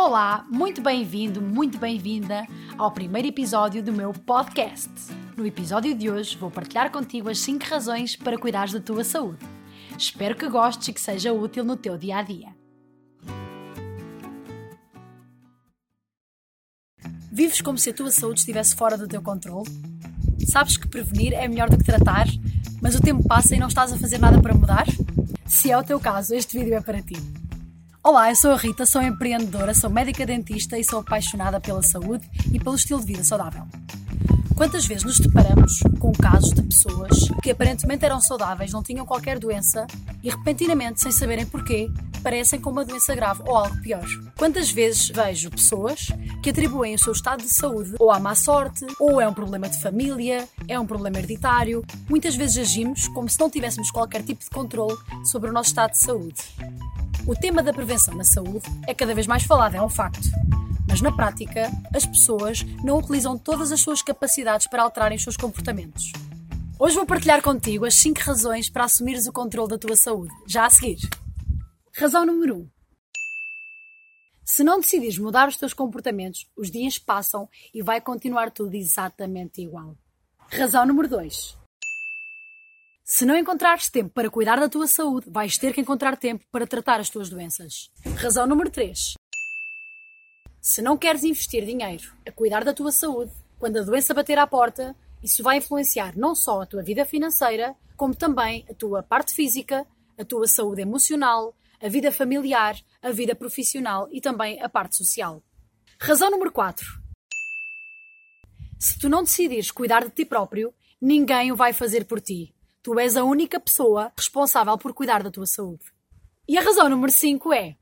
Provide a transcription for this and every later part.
Olá, muito bem-vindo, muito bem-vinda ao primeiro episódio do meu podcast. No episódio de hoje vou partilhar contigo as 5 razões para cuidares da tua saúde. Espero que gostes e que seja útil no teu dia a dia. Vives como se a tua saúde estivesse fora do teu controle? Sabes que prevenir é melhor do que tratar, mas o tempo passa e não estás a fazer nada para mudar? Se é o teu caso, este vídeo é para ti. Olá, eu sou a Rita, sou empreendedora, sou médica dentista e sou apaixonada pela saúde e pelo estilo de vida saudável. Quantas vezes nos deparamos com casos de pessoas que aparentemente eram saudáveis, não tinham qualquer doença e repentinamente, sem saberem porquê, parecem com uma doença grave ou algo pior? Quantas vezes vejo pessoas que atribuem o seu estado de saúde ou à má sorte, ou é um problema de família, é um problema hereditário. Muitas vezes agimos como se não tivéssemos qualquer tipo de controle sobre o nosso estado de saúde. O tema da prevenção na saúde é cada vez mais falado, é um facto. Mas na prática, as pessoas não utilizam todas as suas capacidades para alterarem os seus comportamentos. Hoje vou partilhar contigo as 5 razões para assumires o controle da tua saúde. Já a seguir. Razão número 1. Um. Se não decidires mudar os teus comportamentos, os dias passam e vai continuar tudo exatamente igual. Razão número 2. Se não encontrares tempo para cuidar da tua saúde, vais ter que encontrar tempo para tratar as tuas doenças. Razão número 3. Se não queres investir dinheiro a cuidar da tua saúde, quando a doença bater à porta, isso vai influenciar não só a tua vida financeira, como também a tua parte física, a tua saúde emocional, a vida familiar, a vida profissional e também a parte social. Razão número 4. Se tu não decidires cuidar de ti próprio, ninguém o vai fazer por ti. Tu és a única pessoa responsável por cuidar da tua saúde. E a razão número 5 é: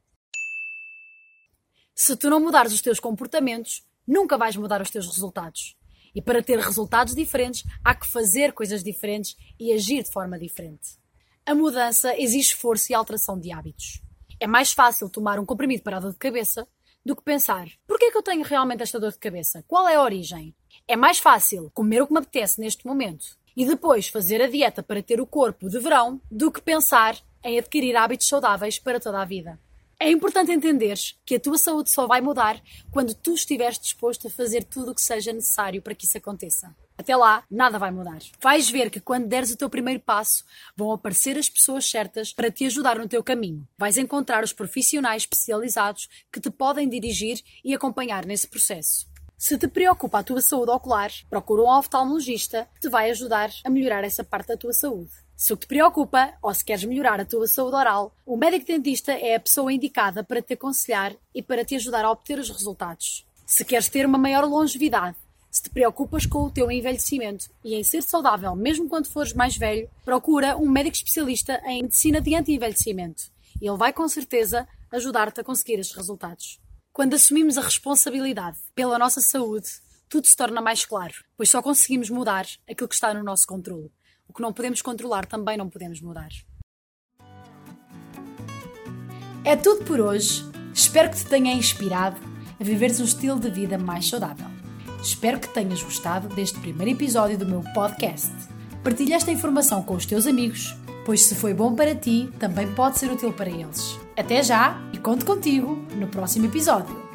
se tu não mudares os teus comportamentos, nunca vais mudar os teus resultados. E para ter resultados diferentes, há que fazer coisas diferentes e agir de forma diferente. A mudança exige esforço e alteração de hábitos. É mais fácil tomar um comprimido para a dor de cabeça do que pensar: por que é que eu tenho realmente esta dor de cabeça? Qual é a origem? É mais fácil comer o que me apetece neste momento e depois fazer a dieta para ter o corpo de verão do que pensar em adquirir hábitos saudáveis para toda a vida. É importante entenderes que a tua saúde só vai mudar quando tu estiveres disposto a fazer tudo o que seja necessário para que isso aconteça. Até lá, nada vai mudar. Vais ver que quando deres o teu primeiro passo, vão aparecer as pessoas certas para te ajudar no teu caminho. Vais encontrar os profissionais especializados que te podem dirigir e acompanhar nesse processo. Se te preocupa a tua saúde ocular, procura um oftalmologista que te vai ajudar a melhorar essa parte da tua saúde. Se o que te preocupa, ou se queres melhorar a tua saúde oral, o médico dentista é a pessoa indicada para te aconselhar e para te ajudar a obter os resultados. Se queres ter uma maior longevidade, se te preocupas com o teu envelhecimento e em ser saudável mesmo quando fores mais velho, procura um médico especialista em medicina de anti-envelhecimento. Ele vai com certeza ajudar-te a conseguir estes resultados. Quando assumimos a responsabilidade pela nossa saúde, tudo se torna mais claro, pois só conseguimos mudar aquilo que está no nosso controle. O que não podemos controlar também não podemos mudar. É tudo por hoje. Espero que te tenha inspirado a viveres um estilo de vida mais saudável. Espero que tenhas gostado deste primeiro episódio do meu podcast. Partilha esta informação com os teus amigos, pois se foi bom para ti, também pode ser útil para eles. Até já conto contigo no próximo episódio.